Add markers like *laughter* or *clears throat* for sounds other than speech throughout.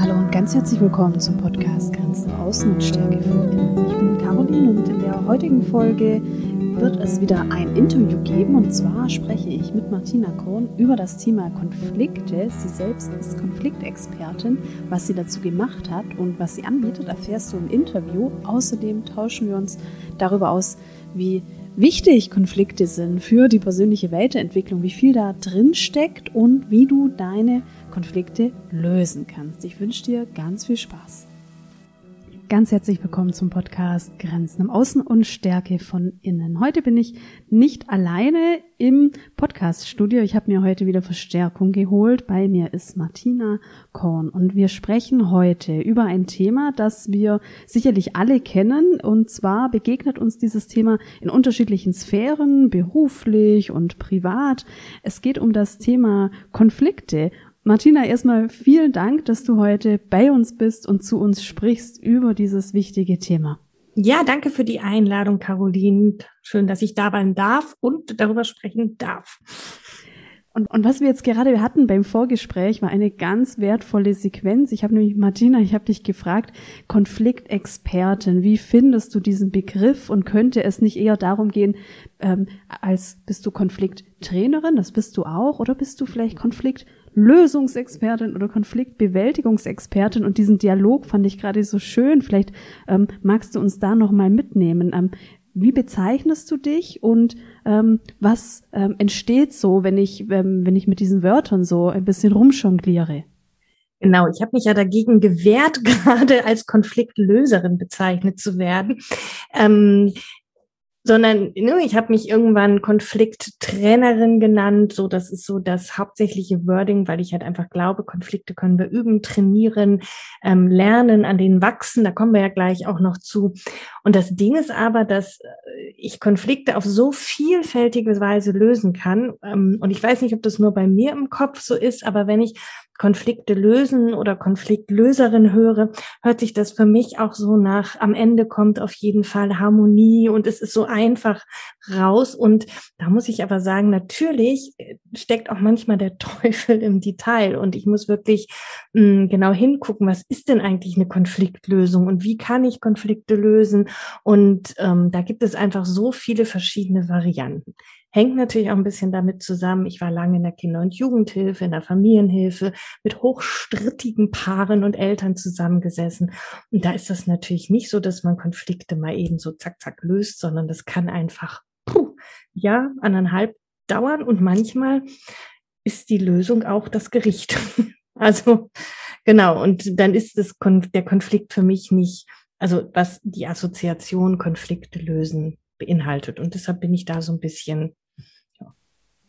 Hallo und ganz herzlich willkommen zum Podcast Grenzen Außen und Stärke von Innen. Ich bin Caroline und in der heutigen Folge wird es wieder ein Interview geben und zwar spreche ich mit Martina Korn über das Thema Konflikte. Sie selbst ist Konfliktexpertin. Was sie dazu gemacht hat und was sie anbietet, erfährst du im Interview. Außerdem tauschen wir uns darüber aus, wie wichtig Konflikte sind für die persönliche Weiterentwicklung, wie viel da drin steckt und wie du deine Konflikte lösen kannst. Ich wünsche dir ganz viel Spaß. Ganz herzlich willkommen zum Podcast Grenzen im Außen und Stärke von Innen. Heute bin ich nicht alleine im Podcaststudio. Ich habe mir heute wieder Verstärkung geholt. Bei mir ist Martina Korn und wir sprechen heute über ein Thema, das wir sicherlich alle kennen. Und zwar begegnet uns dieses Thema in unterschiedlichen Sphären, beruflich und privat. Es geht um das Thema Konflikte Martina, erstmal vielen Dank, dass du heute bei uns bist und zu uns sprichst über dieses wichtige Thema. Ja, danke für die Einladung, Caroline. Schön, dass ich da sein darf und darüber sprechen darf. Und, und was wir jetzt gerade hatten beim Vorgespräch, war eine ganz wertvolle Sequenz. Ich habe nämlich, Martina, ich habe dich gefragt, Konfliktexpertin, wie findest du diesen Begriff und könnte es nicht eher darum gehen, ähm, als bist du Konflikttrainerin, das bist du auch, oder bist du vielleicht Konflikt Lösungsexpertin oder Konfliktbewältigungsexpertin und diesen Dialog fand ich gerade so schön. Vielleicht ähm, magst du uns da noch mal mitnehmen. Ähm, wie bezeichnest du dich und ähm, was ähm, entsteht so, wenn ich ähm, wenn ich mit diesen Wörtern so ein bisschen rumjongliere? Genau, ich habe mich ja dagegen gewehrt, *laughs* gerade als Konfliktlöserin bezeichnet zu werden. Ähm, sondern ne, ich habe mich irgendwann Konflikttrainerin genannt. So, das ist so das hauptsächliche Wording, weil ich halt einfach glaube, Konflikte können wir üben, trainieren, ähm, lernen, an denen wachsen. Da kommen wir ja gleich auch noch zu. Und das Ding ist aber, dass äh, ich Konflikte auf so vielfältige Weise lösen kann. Ähm, und ich weiß nicht, ob das nur bei mir im Kopf so ist, aber wenn ich Konflikte lösen oder Konfliktlöserin höre, hört sich das für mich auch so nach, am Ende kommt auf jeden Fall Harmonie und es ist so einfach raus. Und da muss ich aber sagen, natürlich steckt auch manchmal der *laughs* Teufel im Detail und ich muss wirklich mh, hm, genau hingucken, was ist denn eigentlich eine Konfliktlösung und wie kann ich Konflikte lösen? Und ähm, da gibt es einfach so viele verschiedene Varianten. Hängt natürlich auch ein bisschen damit zusammen. Ich war lange in der Kinder- und Jugendhilfe, in der Familienhilfe mit hochstrittigen Paaren und Eltern zusammengesessen. Und da ist das natürlich nicht so, dass man Konflikte mal eben so zack, zack löst, sondern das kann einfach, puh, ja, anderthalb dauern und manchmal ist die Lösung auch das Gericht. *laughs* also, genau. Und dann ist das, der Konflikt für mich nicht, also was die Assoziation Konflikte lösen beinhaltet. Und deshalb bin ich da so ein bisschen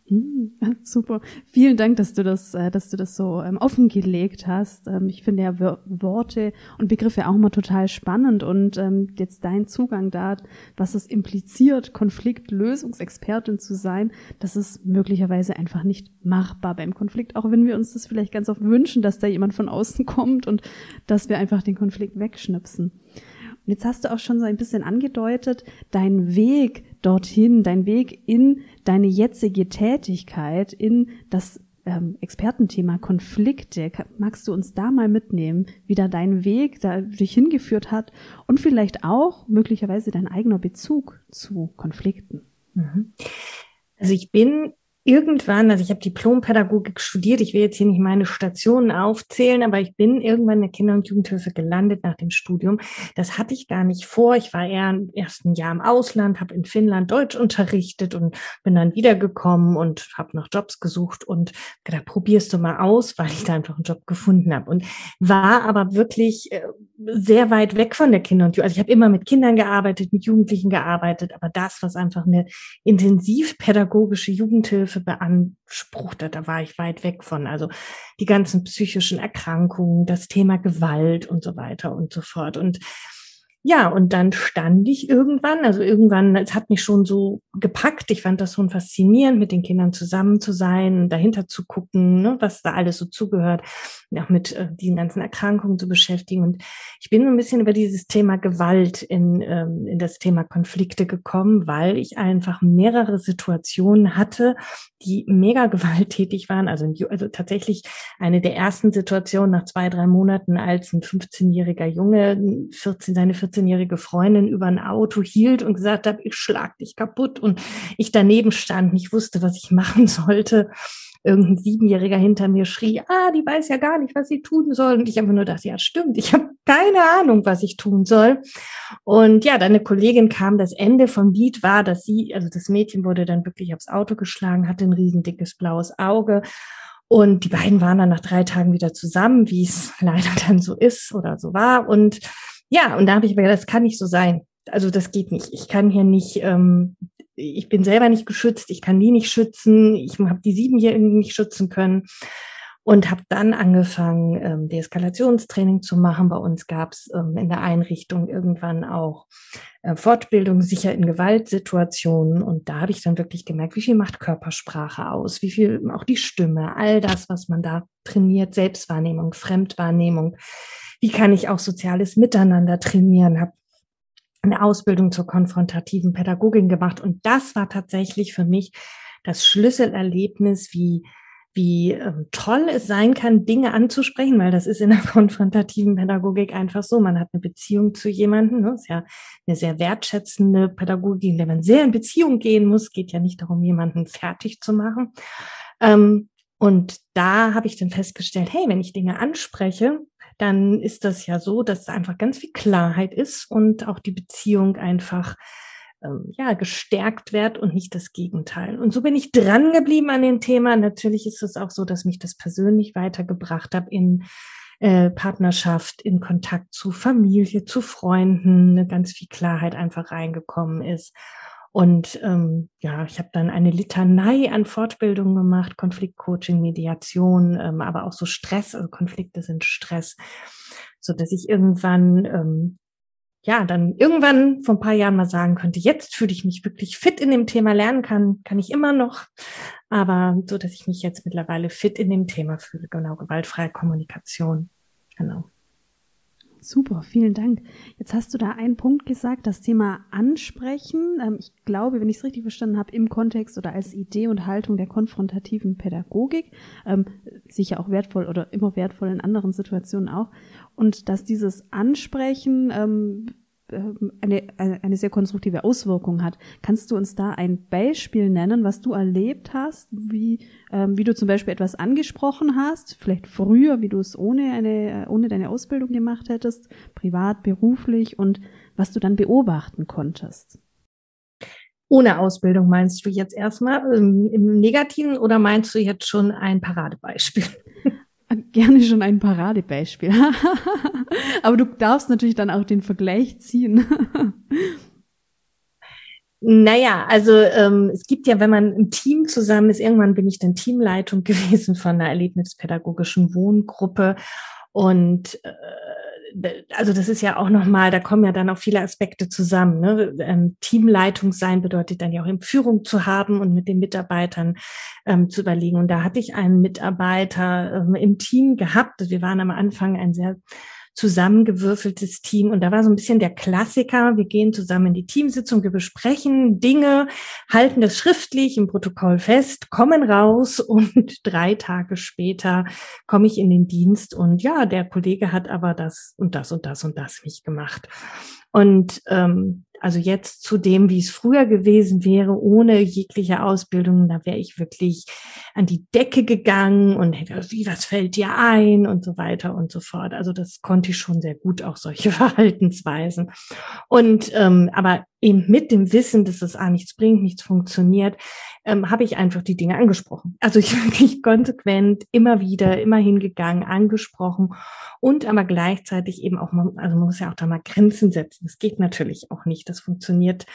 *laughs* super. Vielen Dank, dass du das, äh, dass du das so ähm, offengelegt hast. Ähm, ich finde ja Worte und Begriffe auch immer total spannend und ähm, jetzt dein Zugang da, was es impliziert, Konfliktlösungsexpertin zu sein, das ist möglicherweise einfach nicht machbar beim Konflikt, auch wenn wir uns das vielleicht ganz oft wünschen, dass da jemand von außen *laughs* kommt und dass wir einfach den Konflikt wegschnipsen. Und jetzt hast du auch schon so ein bisschen angedeutet, dein Weg dorthin, dein Weg in deine jetzige Tätigkeit, in das ähm, Expertenthema Konflikte. Magst du uns da mal mitnehmen, wie da dein Weg da dich hingeführt hat und vielleicht auch möglicherweise dein eigener Bezug zu Konflikten? Mhm. Also ich bin irgendwann, also ich habe Diplompädagogik studiert, ich will jetzt hier nicht meine Stationen aufzählen, aber ich bin irgendwann in der Kinder- und Jugendhilfe gelandet nach dem Studium. Das hatte ich gar nicht vor. Ich war eher im ersten Jahr im Ausland, habe in Finnland Deutsch unterrichtet und bin dann wiedergekommen und habe noch Jobs gesucht und gedacht, probierst du mal aus, *laughs* weil ich da einfach einen Job gefunden habe und war aber wirklich äh, sehr weit weg von der Kinder- und Jugendhilfe. Also ich habe immer mit Kindern gearbeitet, mit Jugendlichen gearbeitet, aber das, was einfach eine intensivpädagogische Jugendhilfe Hilfe beanspruchte. Da war ich weit weg von. Also die ganzen psychischen Erkrankungen, das Thema Gewalt und so weiter und so fort. Und ja, und dann stand ich irgendwann, also irgendwann, es hat mich schon so gepackt. Ich fand das schon faszinierend, mit den Kindern zusammen zu sein, dahinter zu gucken, ne, was da alles so zugehört, auch mit äh, diesen ganzen Erkrankungen zu beschäftigen. Und ich bin so ein bisschen über dieses Thema Gewalt in, ähm, in das Thema Konflikte gekommen, weil ich einfach mehrere Situationen hatte, die mega *laughs* gewalttätig waren. Also, also tatsächlich eine der ersten Situationen nach zwei, drei Monaten, als ein 15-jähriger Junge 14, seine 14 14-jährige Freundin über ein Auto hielt und gesagt hat, ich schlag dich kaputt und ich daneben stand, nicht wusste, was ich machen sollte. Irgendein Siebenjähriger hinter mir schrie, ah, die weiß ja gar nicht, was sie tun soll. Und ich einfach nur dachte, ja, stimmt, ich habe keine Ahnung, was ich tun soll. Und ja, deine Kollegin kam, das Ende vom Lied war, dass sie, also das Mädchen wurde dann wirklich aufs Auto geschlagen, hatte ein riesendickes blaues Auge. Und die beiden waren dann nach drei Tagen wieder zusammen, wie es *laughs* leider dann so ist oder so war. Und ja, und da habe ich mir gedacht, das kann nicht so sein. Also das geht nicht. Ich kann hier nicht, ähm, ich bin selber nicht geschützt, ich kann die nicht schützen, ich habe die Siebenjährigen nicht schützen können und habe dann angefangen, ähm, Deeskalationstraining zu machen. Bei uns gab es ähm, in der Einrichtung irgendwann auch äh, Fortbildung sicher in Gewaltsituationen und da habe ich dann wirklich gemerkt, wie viel macht Körpersprache aus, wie viel auch die Stimme, all das, was man da trainiert, Selbstwahrnehmung, Fremdwahrnehmung wie kann ich auch soziales Miteinander trainieren, habe eine Ausbildung zur konfrontativen Pädagogin gemacht und das war tatsächlich für mich das Schlüsselerlebnis, wie wie ähm, toll es sein kann, Dinge anzusprechen, weil das ist in der *laughs* konfrontativen Pädagogik einfach so. Man hat eine Beziehung zu jemandem, ne? ist ja eine sehr wertschätzende Pädagogik, in der man sehr in Beziehung gehen muss. Geht ja nicht darum, jemanden fertig zu machen. Ähm, und da habe ich dann festgestellt, hey, wenn ich Dinge anspreche, dann ist das ja so, dass einfach ganz viel Klarheit ist und auch die Beziehung einfach ähm, ja gestärkt wird und nicht das Gegenteil. Und so bin ich dran geblieben an dem Thema. Natürlich ist es auch so, dass mich das persönlich weitergebracht hat in äh, Partnerschaft, in Kontakt zu Familie, zu Freunden, eine ganz viel Klarheit einfach reingekommen ist. Und ähm, ja, ich habe dann eine Litanei an Fortbildungen gemacht, Konfliktcoaching, Mediation, ähm, aber auch so Stress, also Konflikte sind Stress, so dass ich irgendwann ähm, ja, dann irgendwann vor ein paar Jahren mal sagen könnte, jetzt fühle ich mich wirklich fit in dem Thema lernen kann, kann ich immer noch, aber so, dass ich mich jetzt mittlerweile fit in dem Thema fühle, genau, gewaltfreie Kommunikation, genau. Super, vielen Dank. Jetzt hast du da einen Punkt gesagt, das Thema Ansprechen. Ähm, ich glaube, wenn ich es richtig verstanden habe, im Kontext oder als Idee und Haltung der konfrontativen Pädagogik, ähm, sicher auch wertvoll oder immer wertvoll in anderen Situationen auch. Und dass dieses Ansprechen ähm, eine, eine sehr konstruktive Auswirkung hat. Kannst du uns da ein Beispiel nennen, was du erlebt hast, wie, ähm, wie du zum Beispiel etwas angesprochen hast, vielleicht früher, wie du es ohne eine, ohne deine Ausbildung gemacht hättest, privat, beruflich und was du dann beobachten konntest? Ohne Ausbildung meinst du jetzt erstmal ähm, im Negativen oder meinst du jetzt schon ein Paradebeispiel? *laughs* Gerne schon ein Paradebeispiel. *laughs* Aber du darfst natürlich dann auch den Vergleich ziehen. *laughs* Naja, also ähm, es gibt ja, wenn man im Team zusammen ist, irgendwann bin ich dann Teamleitung *laughs* gewesen von einer erlebnispädagogischen Wohngruppe und äh, also das ist ja auch nochmal, da kommen ja dann auch viele Aspekte zusammen. Ne? Ähm, Teamleitung sein bedeutet dann ja auch in Führung zu haben und mit den Mitarbeitern ähm, zu überlegen. Und da hatte ich einen Mitarbeiter ähm, im Team gehabt. Wir waren am Anfang ein sehr zusammengewürfeltes Team. Und da war so ein bisschen der Klassiker. Wir gehen zusammen in die Teamsitzung, wir besprechen Dinge, halten das schriftlich im Protokoll fest, kommen raus *laughs* und drei Tage später komme ich in den Dienst und ja, der Kollege hat aber das und das und das und das nicht gemacht. Und ähm, also jetzt zu dem, wie es früher gewesen wäre, ohne jegliche Ausbildung, da wäre ich wirklich an die Decke gegangen und hätte, wie, was fällt dir ein und so weiter und so fort. Also das konnte ich schon sehr gut, auch solche *laughs* Verhaltensweisen. Und ähm, aber eben mit dem Wissen, dass es A nichts bringt, nichts funktioniert, ähm, habe ich einfach die Dinge angesprochen. Also ich *laughs* wirklich konsequent immer wieder, immer hingegangen, angesprochen und aber gleichzeitig eben auch, also man muss ja auch da mal Grenzen setzen. Das geht natürlich auch nicht. Das funktioniert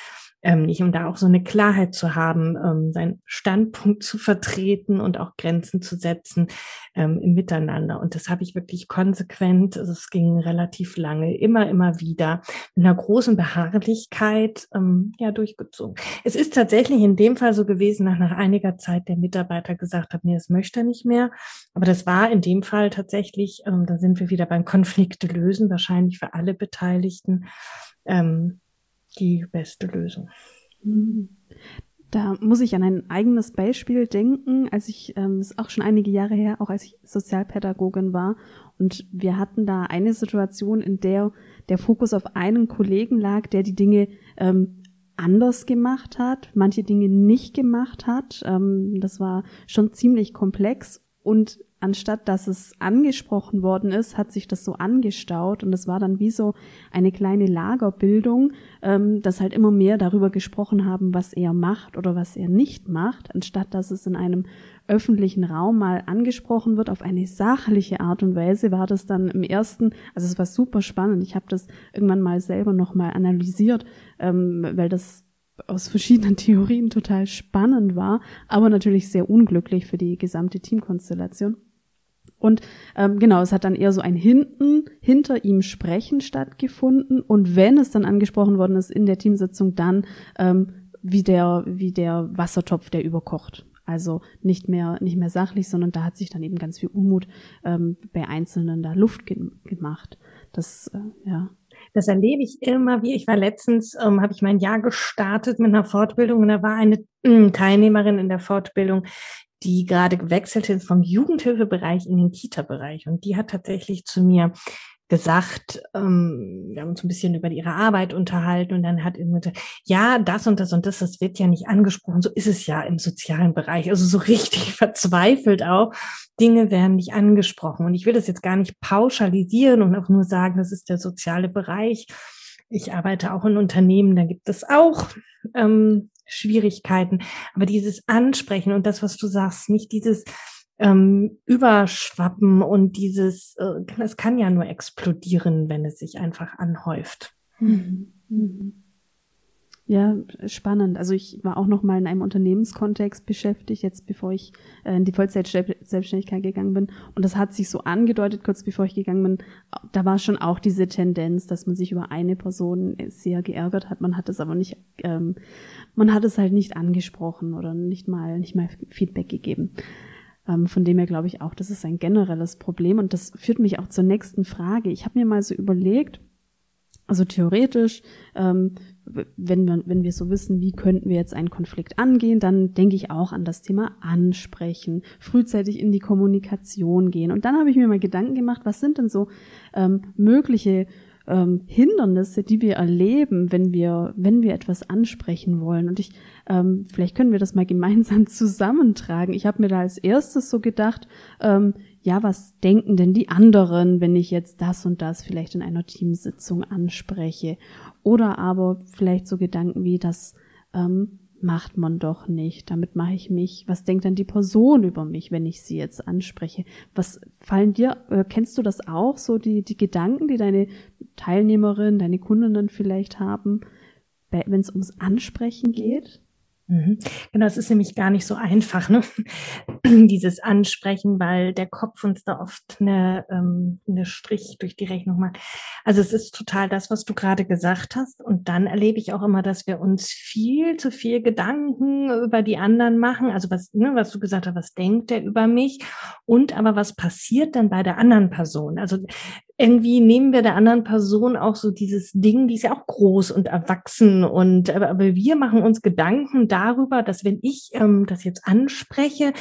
ähm, nicht, um da auch so eine Klarheit zu haben, ähm, seinen Standpunkt zu vertreten und auch Grenzen zu setzen ähm, im Miteinander. Und das habe ich wirklich konsequent, also es ging relativ lange, immer, immer wieder mit einer großen Beharrlichkeit ähm, ja durchgezogen. Es ist tatsächlich in dem Fall so gewesen, nach, nach einiger Zeit der Mitarbeiter gesagt hat, nee, das möchte er nicht mehr. Aber das war in dem Fall tatsächlich, ähm, da sind wir wieder beim Konflikte lösen, wahrscheinlich für alle Beteiligten. Ähm, die beste Lösung. Da muss ich an ein eigenes Beispiel denken, als ich, ähm, ist auch schon einige Jahre her, auch als ich Sozialpädagogin war. Und wir hatten da eine Situation, in der der Fokus auf einen Kollegen lag, der die Dinge ähm, anders gemacht hat, manche Dinge nicht gemacht hat. Ähm, das war schon ziemlich komplex. Und anstatt dass es angesprochen worden ist, hat sich das so angestaut und es war dann wie so eine kleine Lagerbildung, ähm, dass halt immer mehr darüber gesprochen haben, was er macht oder was er nicht macht, anstatt dass es in einem öffentlichen Raum mal angesprochen wird auf eine sachliche Art und Weise, war das dann im ersten, also es war super spannend. Ich habe das irgendwann mal selber nochmal analysiert, ähm, weil das aus verschiedenen *laughs* Theorien total spannend war, aber natürlich sehr unglücklich für die gesamte Teamkonstellation. Und ähm, genau, es hat dann eher so ein Hinten, hinter ihm Sprechen stattgefunden. Und wenn es dann angesprochen worden ist in der Teamsitzung, dann ähm, wie der, wie der Wassertopf, der überkocht. Also nicht mehr, nicht mehr sachlich, sondern da hat sich dann eben ganz viel Unmut ähm, bei Einzelnen da Luft ge gemacht. Das, äh, ja. Das erlebe ich immer wie. Ich war letztens, ähm, habe ich mein Jahr gestartet mit einer Fortbildung und da war eine äh, Teilnehmerin in der Fortbildung, die gerade gewechselt ist vom Jugendhilfebereich in den Kita-Bereich. Und die hat tatsächlich zu mir gesagt, ähm, wir haben uns ein bisschen über ihre Arbeit unterhalten und dann hat irgendwie gesagt, ja, das und das und das, das wird ja nicht angesprochen. So ist es ja im sozialen Bereich. Also so *laughs* richtig verzweifelt auch. Dinge werden nicht angesprochen. Und ich will das jetzt gar nicht pauschalisieren und auch nur sagen, das ist der soziale Bereich. Ich arbeite auch in Unternehmen, da gibt es auch ähm, Schwierigkeiten. Aber dieses Ansprechen und das, was du sagst, nicht dieses ähm, Überschwappen und dieses, äh, es kann ja nur explodieren, wenn es sich einfach anhäuft. Mhm. Mhm. Ja, spannend. Also ich war auch noch mal in einem Unternehmenskontext beschäftigt, jetzt bevor ich äh, in die Vollzeit-Selbstständigkeit gegangen bin. Und das hat sich so angedeutet, kurz bevor ich gegangen bin. Da war schon auch diese Tendenz, dass man sich über eine Person sehr geärgert hat. Man hat es aber nicht, ähm, man hat es halt nicht angesprochen oder nicht mal, nicht mal Feedback gegeben. Ähm, von dem her glaube ich auch, das ist ein generelles Problem. Und das führt mich auch zur nächsten Frage. Ich habe mir mal so überlegt, also theoretisch, ähm, wenn wir, wenn wir so wissen, wie könnten wir jetzt einen Konflikt angehen, dann denke ich auch an das Thema Ansprechen, frühzeitig in die Kommunikation gehen. Und dann habe ich mir mal Gedanken gemacht, was sind denn so ähm, mögliche ähm, Hindernisse, die wir erleben, wenn wir, wenn wir etwas ansprechen wollen. Und ich, ähm, vielleicht können wir das mal gemeinsam *laughs* zusammentragen. Ich habe mir da als erstes so gedacht, ähm, ja, was denken denn die anderen, wenn ich jetzt das und das vielleicht in einer Teamsitzung anspreche? Oder aber vielleicht so Gedanken wie, das ähm, macht man doch nicht. Damit mache ich mich. Was denkt dann die Person über mich, wenn ich sie jetzt anspreche? Was fallen dir, äh, kennst du das auch, so die, die Gedanken, die deine Teilnehmerin, deine Kundinnen vielleicht haben, wenn es ums Ansprechen geht? Mhm. Genau, es ist nämlich gar nicht so einfach, ne? *clears throat* dieses Ansprechen, weil der Kopf uns da oft eine, ähm, eine Strich durch die Rechnung macht. Also es ist total das, was du gerade gesagt hast. Und dann erlebe ich auch immer, dass wir uns viel zu viel Gedanken über die anderen machen. Also was, ne, was du gesagt hast, was denkt der über mich? Und aber was passiert dann bei der anderen Person? Also irgendwie nehmen wir der anderen Person auch so dieses Ding, die ist ja auch groß und erwachsen und aber, aber wir machen uns Gedanken darüber, dass wenn ich ähm, das jetzt anspreche,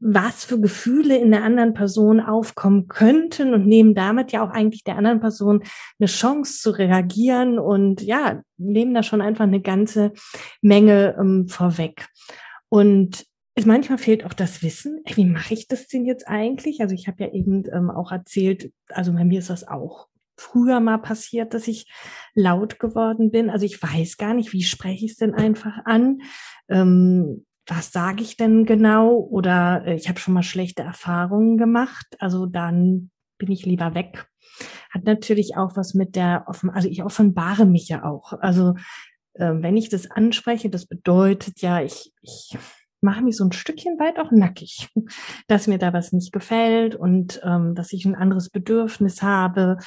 was für Gefühle in der anderen Person aufkommen könnten und nehmen damit ja auch eigentlich der anderen Person eine Chance zu reagieren und ja, nehmen da schon einfach eine ganze Menge ähm, vorweg. Und es manchmal fehlt auch das Wissen, wie mache ich das denn jetzt eigentlich? Also ich habe ja eben ähm, auch erzählt, also bei mir ist das auch früher mal passiert, dass ich laut geworden bin. Also ich weiß gar nicht, wie spreche ich es denn einfach an? Ähm, was sage ich denn genau? Oder äh, ich habe schon mal schlechte Erfahrungen gemacht. Also dann bin ich lieber weg. Hat natürlich auch was mit der offen, also ich offenbare mich ja auch. Also äh, wenn ich das anspreche, das bedeutet ja, ich, ich mache mich so ein Stückchen weit auch nackig, *laughs* dass mir da was nicht gefällt und ähm, dass ich ein anderes Bedürfnis habe,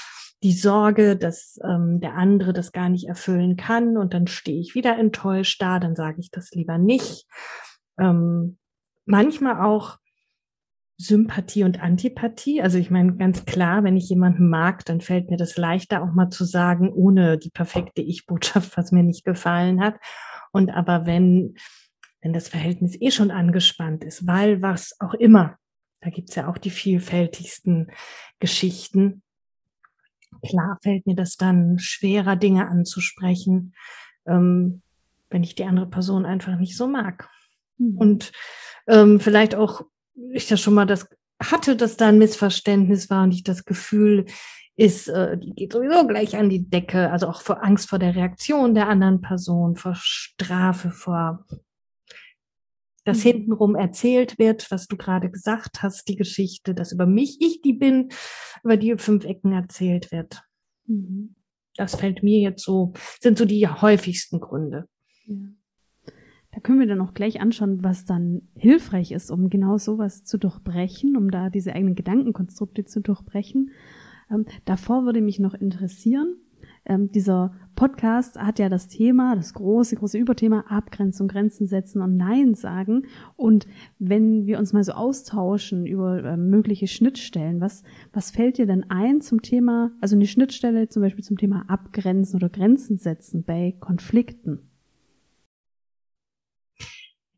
die Sorge, dass ähm, der andere das gar nicht erfüllen kann und dann stehe ich wieder enttäuscht da, dann sage ich das lieber nicht. Ähm, manchmal auch Sympathie und Antipathie. Also ich meine ganz klar, wenn ich jemanden mag, dann fällt mir das leichter auch mal zu sagen, ohne die perfekte Ich-Botschaft, was mir nicht gefallen hat. Und aber wenn wenn das Verhältnis eh schon angespannt ist, weil was auch immer, da gibt's ja auch die vielfältigsten Geschichten. Klar fällt mir das dann schwerer, Dinge anzusprechen, ähm, wenn ich die andere Person einfach nicht so mag. Mhm. Und ähm, vielleicht auch, ich das schon mal das hatte, dass da ein Missverständnis war und ich das Gefühl ist, äh, die geht sowieso gleich an die Decke, also auch vor Angst vor der Reaktion der anderen Person, vor Strafe, vor dass mhm. hintenrum erzählt wird, was du gerade gesagt hast, die Geschichte, dass über mich, ich die bin, über die fünf Ecken erzählt wird. Mhm. Das fällt mir jetzt so, sind so die häufigsten Gründe. Ja. Da können wir dann auch gleich anschauen, was dann hilfreich ist, um genau sowas zu durchbrechen, um da diese eigenen Gedankenkonstrukte zu durchbrechen. Ähm, davor würde mich noch interessieren, ähm, dieser Podcast hat ja das Thema, das große, große Überthema Abgrenzung, Grenzen setzen und Nein sagen. Und wenn wir uns mal so austauschen über äh, mögliche Schnittstellen, was, was fällt dir denn ein zum Thema, also eine Schnittstelle zum Beispiel zum Thema Abgrenzen oder Grenzen setzen bei Konflikten?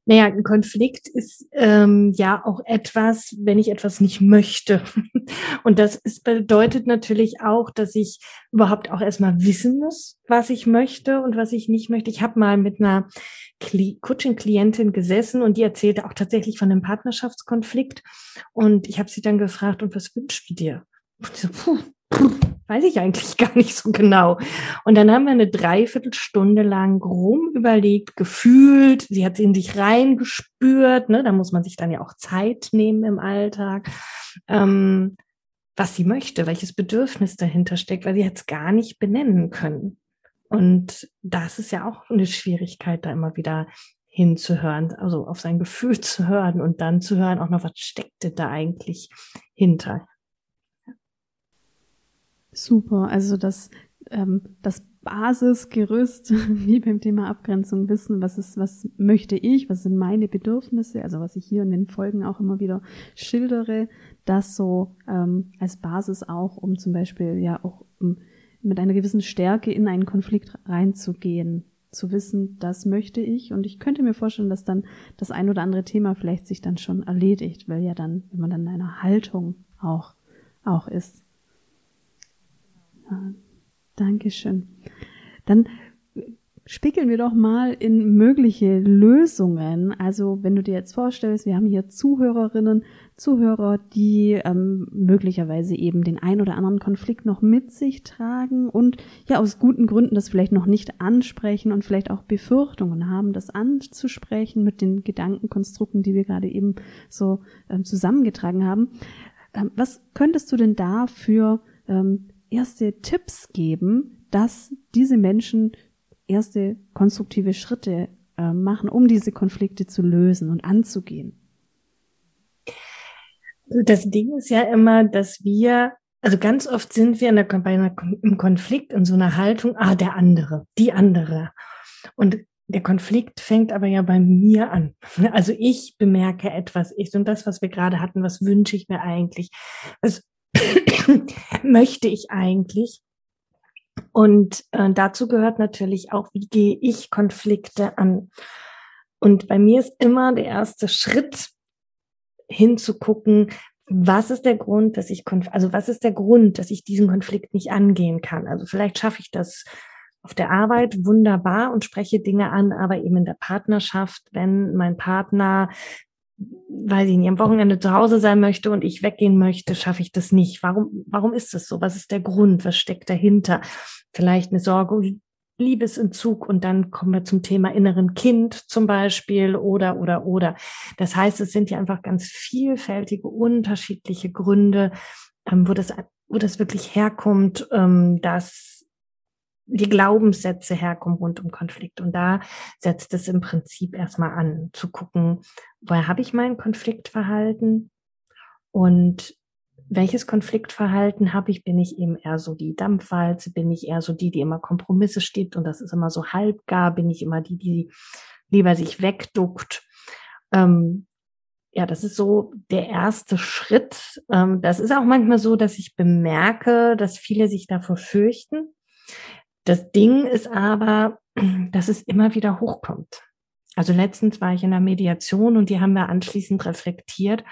Naja, ein Konflikt ist ähm, ja auch etwas, wenn ich etwas nicht möchte. *laughs* Und das ist, bedeutet natürlich auch, dass ich überhaupt auch erstmal wissen muss, was ich möchte und was ich nicht möchte. Ich habe mal mit einer Coaching-Klientin gesessen und die erzählte auch tatsächlich von einem Partnerschaftskonflikt. Und ich habe sie dann gefragt, und was wünschst du dir? Und so, puh, weiß ich eigentlich gar nicht so genau. Und dann haben wir eine Dreiviertelstunde lang rum überlegt, gefühlt, sie hat in sich reingespürt, ne, da muss man sich dann ja auch Zeit nehmen im Alltag, ähm, was sie möchte, welches Bedürfnis dahinter steckt, weil sie es gar nicht benennen können. Und das ist ja auch eine Schwierigkeit, da immer wieder hinzuhören, also auf sein Gefühl zu hören und dann zu hören, auch noch, was steckte da eigentlich hinter. Super, also das, ähm, das Basisgerüst, *laughs* wie beim Thema Abgrenzung, wissen, was ist, was möchte ich, was sind meine Bedürfnisse, also was ich hier in den Folgen auch immer wieder schildere, das so ähm, als Basis auch, um zum Beispiel ja auch um mit einer gewissen Stärke in einen Konflikt reinzugehen, zu wissen, das möchte ich. Und ich könnte mir vorstellen, dass dann das ein oder andere Thema vielleicht sich dann schon erledigt, weil ja dann, wenn man dann in einer Haltung auch, auch ist. Dankeschön. Dann spiegeln wir doch mal in mögliche Lösungen. Also wenn du dir jetzt vorstellst, wir haben hier Zuhörerinnen, Zuhörer, die ähm, möglicherweise eben den ein oder anderen Konflikt noch mit sich tragen und ja aus guten Gründen das vielleicht noch nicht ansprechen und vielleicht auch Befürchtungen haben, das anzusprechen mit den Gedankenkonstrukten, die wir gerade eben so ähm, zusammengetragen haben. Ähm, was könntest du denn da für ähm, erste Tipps geben, dass diese Menschen erste konstruktive Schritte äh, machen, um diese Konflikte zu lösen und anzugehen? Das Ding ist ja immer, dass wir, also ganz oft sind wir in der, bei einer, im Konflikt in so einer Haltung, ah, der andere, die andere. Und der Konflikt fängt aber ja bei mir an. Also ich bemerke etwas, ich und das, was wir gerade hatten, was wünsche ich mir eigentlich? Was *laughs* möchte ich eigentlich? Und äh, dazu gehört natürlich auch, wie gehe ich Konflikte an? Und bei mir ist immer der erste Schritt hinzugucken, was ist der Grund, dass ich, also was ist der Grund, dass ich diesen Konflikt nicht angehen kann? Also vielleicht schaffe ich das auf der Arbeit wunderbar und spreche Dinge an, aber eben in der Partnerschaft, wenn mein Partner weiß ich nicht, am Wochenende zu Hause sein möchte und ich weggehen möchte, schaffe ich das nicht. Warum, warum ist das so? Was ist der Grund? Was steckt dahinter? Vielleicht eine Sorge, Liebesentzug und dann kommen wir zum Thema inneren Kind zum Beispiel oder, oder, oder. Das heißt, es sind ja einfach ganz vielfältige, unterschiedliche Gründe, ähm, wo das, wo das wirklich herkommt, ähm, dass die Glaubenssätze herkommen rund um Konflikt. Und da setzt es im Prinzip erstmal an, zu gucken, woher habe ich mein Konfliktverhalten und welches Konfliktverhalten habe ich? Bin ich eben eher so die Dampfwalze? Bin ich eher so die, die immer Kompromisse steht und das ist immer so halbgar? Bin ich immer die, die lieber sich wegduckt? Ähm, ja, das ist so der erste Schritt. Ähm, das ist auch manchmal so, dass ich bemerke, dass viele sich davor fürchten. Das Ding ist aber, *clears throat* dass es immer wieder hochkommt. Also letztens war ich in einer Mediation und die haben wir anschließend reflektiert.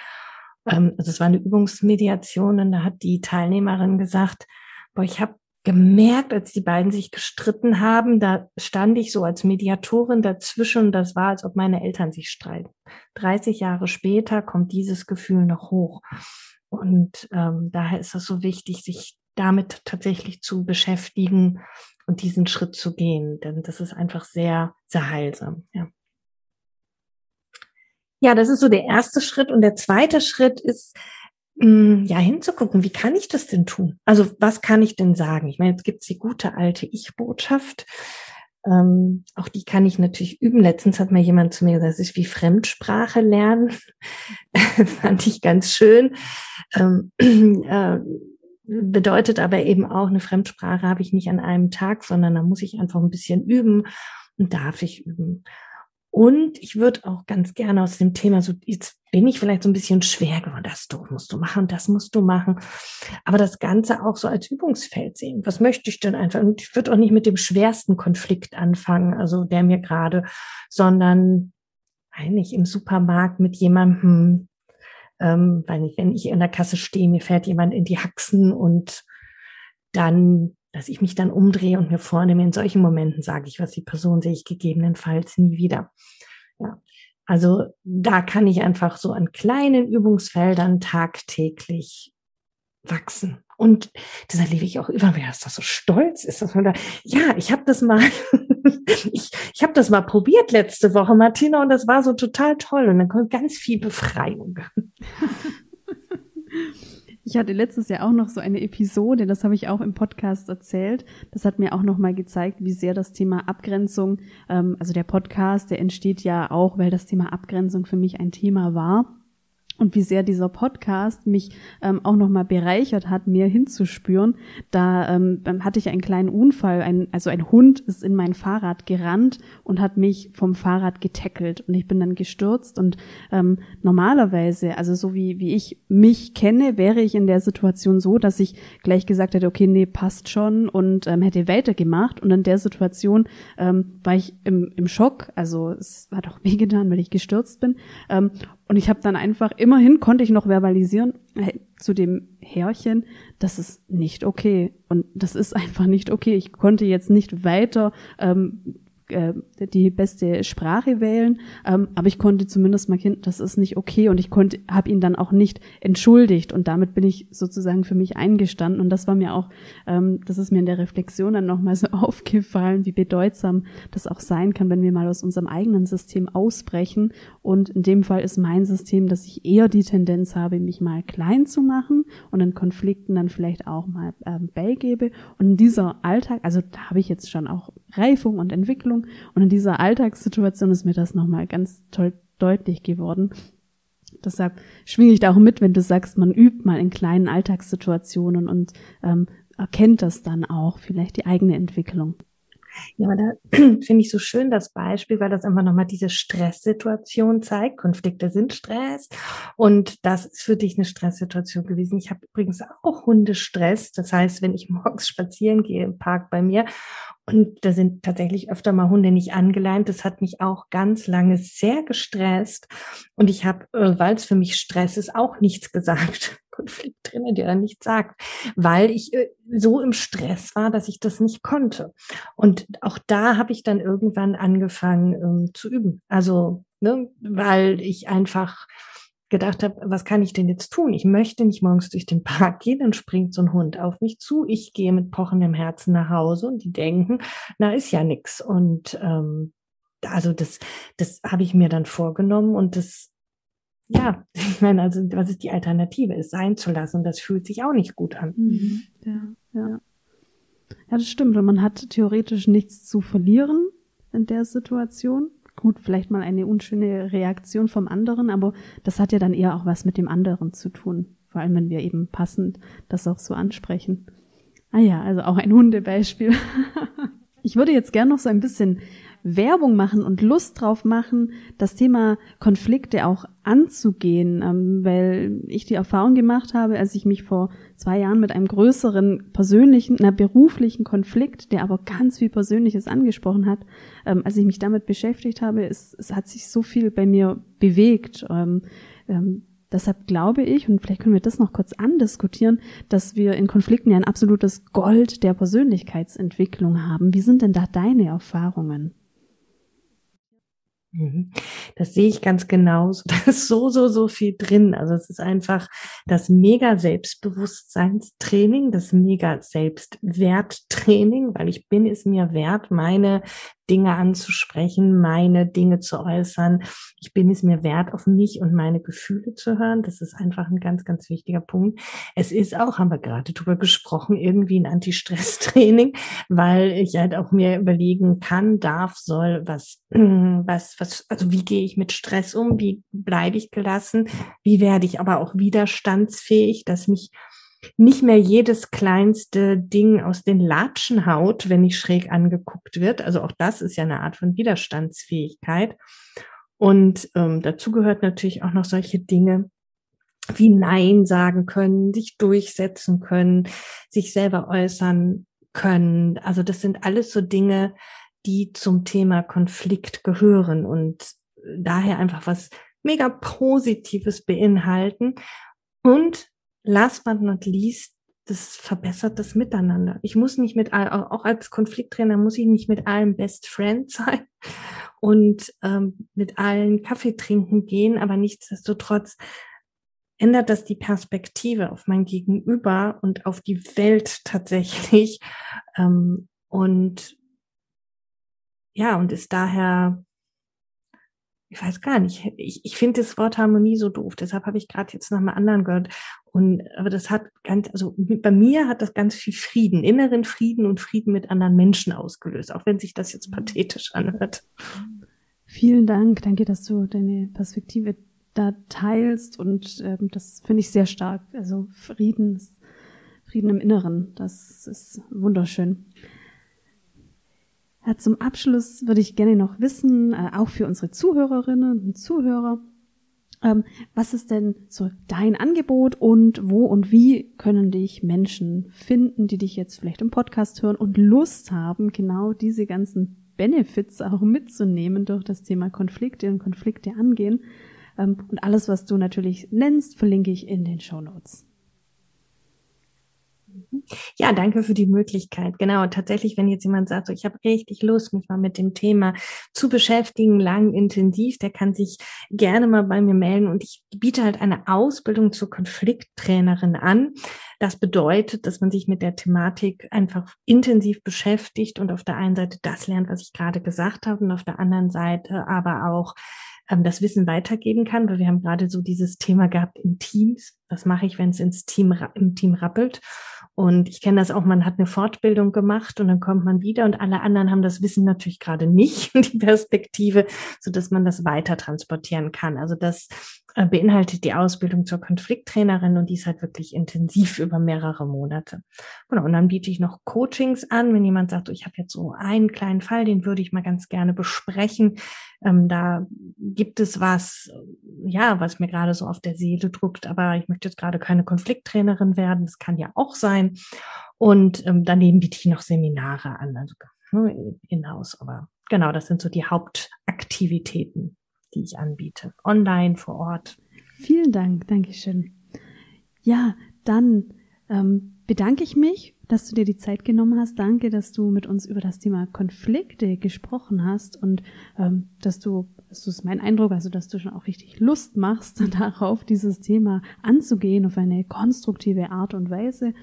Ähm, also es war eine Übungsmediation und da hat die Teilnehmerin gesagt, boah, ich habe gemerkt, als die beiden sich gestritten haben, da stand ich so als Mediatorin dazwischen und das war, als ob meine Eltern sich streiten. 30 Jahre später kommt dieses Gefühl noch hoch. Und ähm, daher ist es so wichtig, sich damit tatsächlich zu beschäftigen und diesen Schritt zu gehen, denn das ist einfach sehr, sehr heilsam. Ja. Ja, das ist so der erste Schritt. Und der zweite Schritt ist, Mm, ja, hinzugucken, wie kann ich das denn tun? Also was kann ich denn sagen? Ich meine, jetzt gibt's die gute alte Ich-Botschaft. Ähm, auch die kann ich natürlich üben. Letztens hat mir jemand zu mir gesagt, es ist wie Fremdsprache lernen. *laughs* Fand ich ganz schön. Ähm, *clears throat* äh, bedeutet aber eben auch, eine Fremdsprache habe ich nicht an einem Tag, sondern da muss ich einfach ein bisschen üben und darf ich üben. Und ich würde auch ganz gerne aus dem Thema, so jetzt bin ich vielleicht so ein bisschen schwer geworden, das musst du machen, das musst du machen. Aber das Ganze auch so als Übungsfeld sehen. Was möchte ich denn einfach? Und ich würde auch nicht mit dem schwersten Konflikt anfangen, also der mir gerade, sondern eigentlich im Supermarkt mit jemandem, ähm, weil nicht, wenn ich in der Kasse stehe, mir fährt jemand in die Haxen und dann dass ich mich dann umdrehe und mir vornehme, in solchen Momenten sage ich, was die Person sehe ich gegebenenfalls nie wieder. Ja. Also da kann ich einfach so an kleinen Übungsfeldern tagtäglich wachsen. Und das erlebe ich auch immer wieder, dass das so stolz ist, dass man da, ja, ich habe das mal, ich, ich habe das mal probiert letzte Woche, Martina, und das war so total toll. Und dann kommt ganz viel Befreiung. *laughs* Ich hatte letztes Jahr auch noch so eine Episode, das habe ich auch im Podcast erzählt. Das hat mir auch nochmal gezeigt, wie sehr das Thema Abgrenzung, ähm, also der Podcast, der entsteht ja auch, weil das Thema Abgrenzung für mich ein Thema war und wie sehr dieser Podcast mich ähm, auch nochmal bereichert hat, mir hinzuspüren. Da ähm, hatte ich einen kleinen Unfall, ein, also ein Hund ist in mein Fahrrad gerannt und hat mich vom Fahrrad getackelt. Und ich bin dann gestürzt und ähm, normalerweise, also so wie, wie ich mich kenne, wäre ich in der Situation so, dass ich gleich gesagt hätte, okay, nee, passt schon und ähm, hätte weitergemacht. Und in der Situation ähm, war ich im, im Schock, also es hat auch *laughs* wehgetan, weil ich gestürzt bin. Ähm, und ich habe dann einfach, immerhin konnte ich noch verbalisieren äh, zu dem Herrchen, das ist nicht okay. Und das ist *laughs* einfach nicht okay. Ich konnte jetzt nicht weiter ähm, äh, die beste Sprache wählen, ähm, aber ich konnte zumindest markieren, das ist nicht okay. Und ich konnte, habe ihn dann auch nicht entschuldigt. Und damit bin ich sozusagen für mich eingestanden. Und das war mir auch, ähm, das ist mir in der Reflexion dann nochmal so *laughs* aufgefallen, wie bedeutsam das auch sein kann, wenn wir mal aus unserem eigenen System ausbrechen. Und in dem Fall ist mein System, dass ich eher die Tendenz habe, mich mal klein zu machen und in Konflikten dann vielleicht auch mal ähm, beigebe und in dieser Alltag, also da habe ich jetzt schon auch Reifung und Entwicklung. Und in dieser Alltagssituation ist mir das nochmal ganz toll deutlich geworden. Deshalb schwinge ich da auch mit, wenn du sagst, man übt mal in kleinen Alltagssituationen und ähm, erkennt das dann auch, vielleicht die eigene Entwicklung. Ja, da *clears throat* finde ich so schön das Beispiel, weil das einfach nochmal diese Stresssituation zeigt. Konflikte sind Stress und das ist für dich eine Stresssituation gewesen. Ich habe übrigens auch Hundestress. Das heißt, wenn ich *laughs* morgens spazieren gehe im Park bei mir und da sind tatsächlich öfter mal Hunde nicht angeleint. Das hat mich auch ganz lange sehr gestresst. Und ich habe, äh, weil es für mich Stress ist, auch nichts gesagt. *laughs* Konflikt drinnen, der dann nichts sagt, weil ich äh, so im Stress war, dass ich das nicht konnte. Und auch da habe ich dann irgendwann angefangen ähm, zu üben. Also, ne, weil ich einfach gedacht habe, was kann ich denn jetzt tun? Ich möchte nicht morgens durch den Park gehen, dann springt so ein Hund auf mich zu. Ich gehe mit pochendem Herzen nach Hause und die denken, na, ist ja nix. Und ähm, also das, das habe ich mir dann vorgenommen und das, ja, *laughs* ich meine, also was ist die Alternative? Es sein zu lassen. Und das fühlt sich auch nicht gut an. Mhm. Ja, ja. Ja, das stimmt. Und man hat theoretisch nichts zu verlieren in der Situation. Gut, vielleicht mal eine unschöne Reaktion vom anderen, aber das hat ja dann eher auch was mit dem anderen zu tun. Vor allem, wenn wir eben passend das auch so ansprechen. Ah ja, also auch ein Hundebeispiel. *laughs* ich würde jetzt gern noch so ein bisschen Werbung machen und Lust drauf machen, das Thema Konflikte auch anzugehen, ähm, weil ich die Erfahrung gemacht habe, als ich mich vor zwei Jahren mit einem größeren persönlichen, na, beruflichen Konflikt, der aber ganz viel Persönliches angesprochen hat, ähm, als ich mich damit beschäftigt habe, es, es hat sich so viel bei mir bewegt. Ähm, Deshalb glaube ich, und vielleicht können wir das noch kurz andiskutieren, dass wir in Konflikten ja ein absolutes Gold der Persönlichkeitsentwicklung haben. Wie sind denn da deine Erfahrungen? Mhm. Das sehe ich ganz genauso. *laughs* Da ist so, so, so viel drin. Also es ist einfach das mega Selbstbewusstseinstraining, das mega Selbstwerttraining, weil ich bin es mir wert, meine Dinge anzusprechen, meine Dinge zu äußern. Ich bin es mir wert, auf mich und meine Gefühle zu hören. Das ist einfach ein ganz, ganz wichtiger Punkt. Es ist auch, haben wir gerade drüber gesprochen, irgendwie ein Anti-Stress-Training, *laughs* weil ich halt auch mir überlegen kann, darf, soll, was, *clears throat* was, was, also wie gehe ich mit Stress um? Wie bleibe ich gelassen? Wie werde ich aber auch widerstandsfähig, dass mich nicht mehr jedes kleinste Ding aus den Latschen haut, wenn ich schräg angeguckt wird. Also auch das ist ja eine Art von Widerstandsfähigkeit. Und ähm, dazu gehört natürlich auch noch solche Dinge wie Nein sagen können, sich durchsetzen können, sich selber äußern können. Also das sind alles so Dinge, die zum Thema Konflikt gehören und daher einfach was mega Positives beinhalten und last but not least, das verbessert das Miteinander. Ich muss nicht mit all, auch als Konflikttrainer muss ich nicht mit allen Best Friend sein *laughs* und ähm, mit allen Kaffee trinken gehen, aber nichtsdestotrotz ändert das die Perspektive auf mein Gegenüber und auf die Welt *laughs* tatsächlich. Ähm, und ja, und ist daher ich weiß gar nicht, ich, ich finde das Wort Harmonie so doof, deshalb habe ich gerade jetzt nach einem anderen gehört. Und aber das hat ganz, also bei mir hat das ganz viel Frieden, inneren Frieden und Frieden mit anderen Menschen ausgelöst, auch wenn sich das jetzt pathetisch anhört. Vielen Dank, danke, dass du deine Perspektive da teilst und ähm, das finde ich sehr stark. Also Frieden, Frieden im Inneren, das ist wunderschön. Ja, zum Abschluss würde ich gerne noch wissen, äh, auch für unsere Zuhörerinnen und Zuhörer, ähm, was ist denn so dein Angebot und wo und wie können dich Menschen finden, die dich jetzt vielleicht im Podcast hören und Lust haben, genau diese ganzen Benefits auch mitzunehmen durch das Thema Konflikte und Konflikte angehen. Ähm, und alles, was du natürlich nennst, verlinke ich in den Show Notes. Ja, danke für die Möglichkeit. Genau, tatsächlich, wenn jetzt jemand sagt, so, ich habe richtig Lust, mich mal mit dem Thema zu beschäftigen, lang, intensiv, der kann sich gerne mal bei mir melden und ich biete halt eine Ausbildung zur Konflikttrainerin an. Das bedeutet, dass man sich mit der Thematik einfach intensiv beschäftigt und auf der einen Seite das lernt, was ich gerade gesagt habe und auf der anderen Seite aber auch ähm, das Wissen weitergeben kann, weil wir haben gerade so dieses Thema gehabt in Teams. Was mache ich, wenn es ins Team, im Team rappelt? Und ich kenne das auch, man hat eine Fortbildung gemacht und dann kommt man wieder und alle anderen haben das Wissen natürlich gerade nicht, *laughs* die Perspektive, so dass man das weiter transportieren kann. Also das äh, beinhaltet die Ausbildung zur Konflikttrainerin und die ist halt wirklich intensiv über mehrere Monate. Genau, und dann biete ich noch Coachings an, wenn jemand sagt, ich habe jetzt so einen kleinen Fall, den würde ich mal ganz gerne besprechen. Ähm, da gibt es was, ja, was mir gerade so auf der Seele druckt, aber ich möchte jetzt gerade keine Konflikttrainerin werden. Das kann ja auch sein. Und ähm, daneben biete ich noch Seminare an, also ne, in-house. Aber genau, das sind so die Hauptaktivitäten die ich anbiete. Online, vor Ort. Vielen Dank, Dankeschön. Ja, dann ähm, bedanke ich mich, dass du dir die Zeit genommen hast. Danke, dass du mit uns über das Thema Konflikte gesprochen hast und ähm, dass du, das ist mein Eindruck, also dass du schon auch richtig Lust machst, *laughs* darauf dieses Thema anzugehen auf eine konstruktive Art und Weise.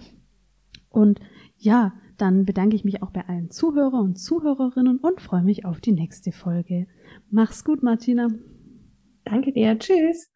Und ja, dann bedanke ich mich auch bei allen Zuhörer und Zuhörerinnen und freue mich auf die nächste Folge. Mach's gut, Martina. Danke dir. Tschüss.